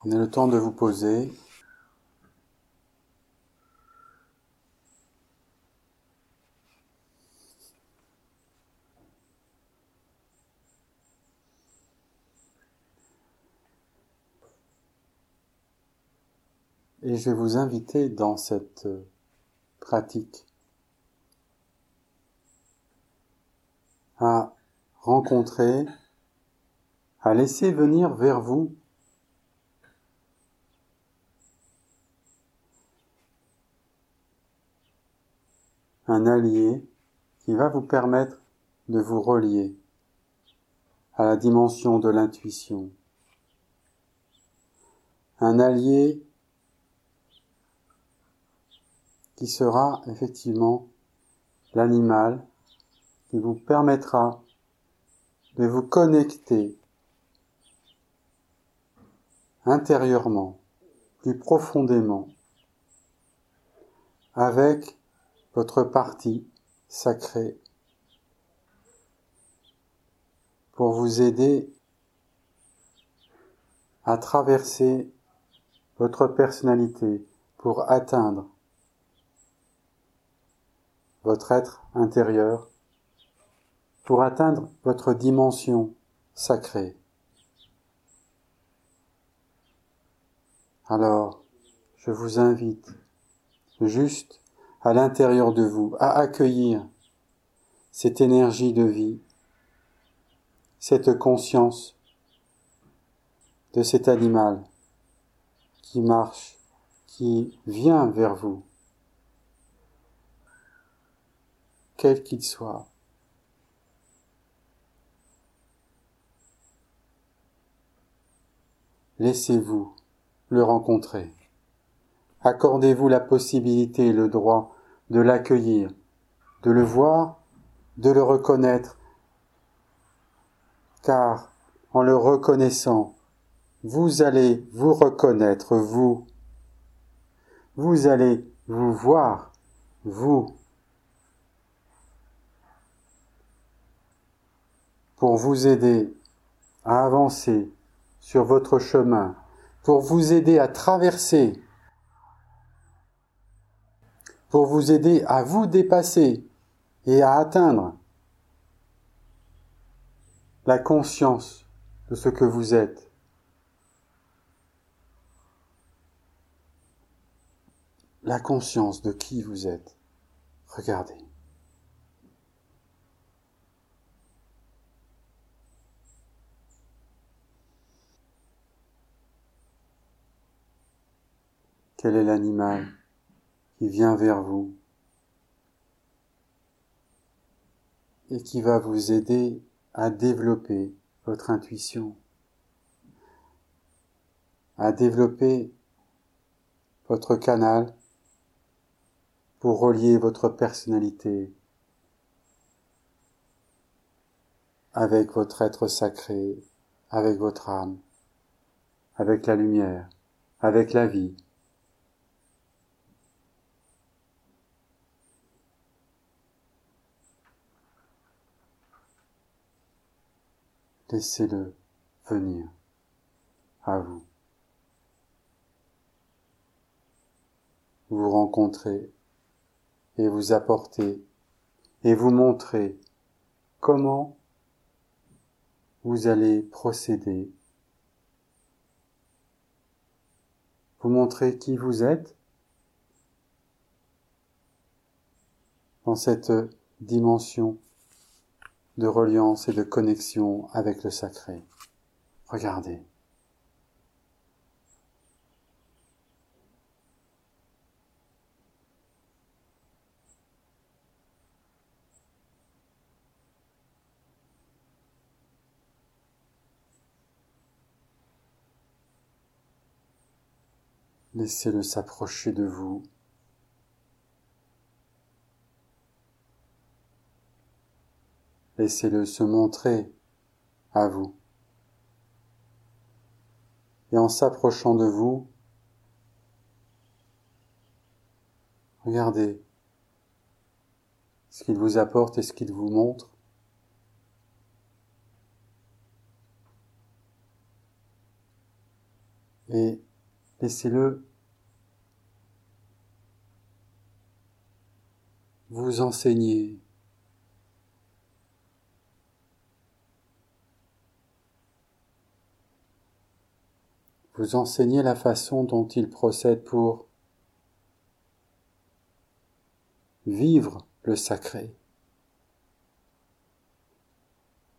Prenez le temps de vous poser. Et je vais vous inviter dans cette pratique à rencontrer, à laisser venir vers vous un allié qui va vous permettre de vous relier à la dimension de l'intuition. Un allié qui sera effectivement l'animal qui vous permettra de vous connecter intérieurement, plus profondément, avec votre partie sacrée pour vous aider à traverser votre personnalité pour atteindre votre être intérieur, pour atteindre votre dimension sacrée. Alors, je vous invite juste à l'intérieur de vous à accueillir cette énergie de vie, cette conscience de cet animal qui marche, qui vient vers vous. quel qu'il soit. Laissez-vous le rencontrer. Accordez-vous la possibilité et le droit de l'accueillir, de le voir, de le reconnaître, car en le reconnaissant, vous allez vous reconnaître, vous. Vous allez vous voir, vous. pour vous aider à avancer sur votre chemin, pour vous aider à traverser, pour vous aider à vous dépasser et à atteindre la conscience de ce que vous êtes. La conscience de qui vous êtes. Regardez. Quel est l'animal? Qui vient vers vous et qui va vous aider à développer votre intuition, à développer votre canal pour relier votre personnalité avec votre être sacré, avec votre âme, avec la lumière, avec la vie. Laissez-le venir à vous. Vous rencontrer et vous apporter et vous montrer comment vous allez procéder. Vous montrer qui vous êtes dans cette dimension de reliance et de connexion avec le sacré. Regardez. Laissez-le s'approcher de vous Laissez-le se montrer à vous. Et en s'approchant de vous, regardez ce qu'il vous apporte et ce qu'il vous montre. et laissez-le vous enseigner. Vous enseigner la façon dont il procède pour vivre le sacré,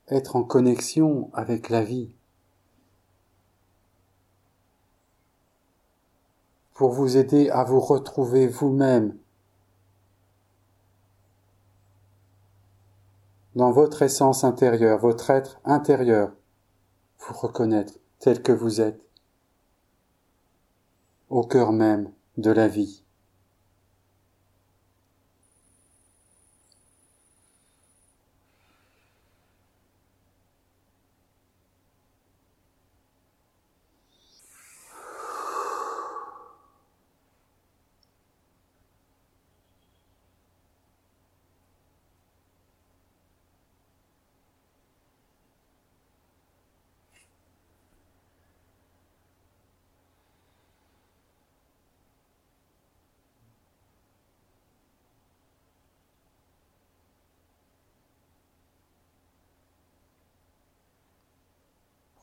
être en connexion avec la vie, pour vous aider à vous retrouver vous-même. Dans votre essence intérieure, votre être intérieur, vous reconnaître tel que vous êtes, au cœur même de la vie.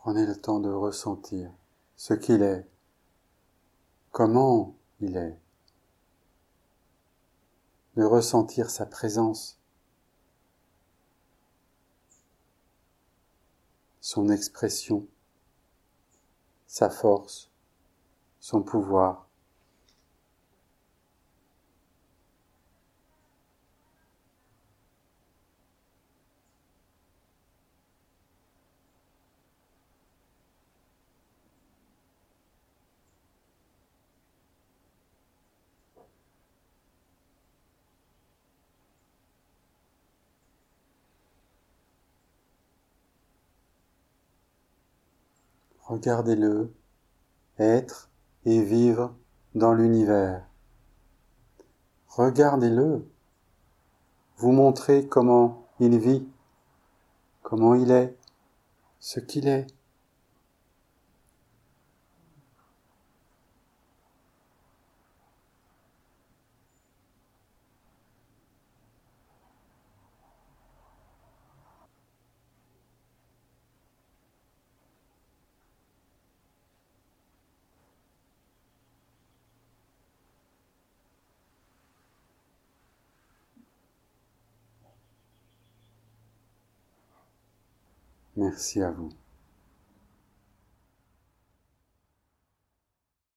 Prenez le temps de ressentir ce qu'il est, comment il est, de ressentir sa présence, son expression, sa force, son pouvoir. Regardez-le être et vivre dans l'univers. Regardez-le vous montrer comment il vit, comment il est, ce qu'il est. Merci à vous.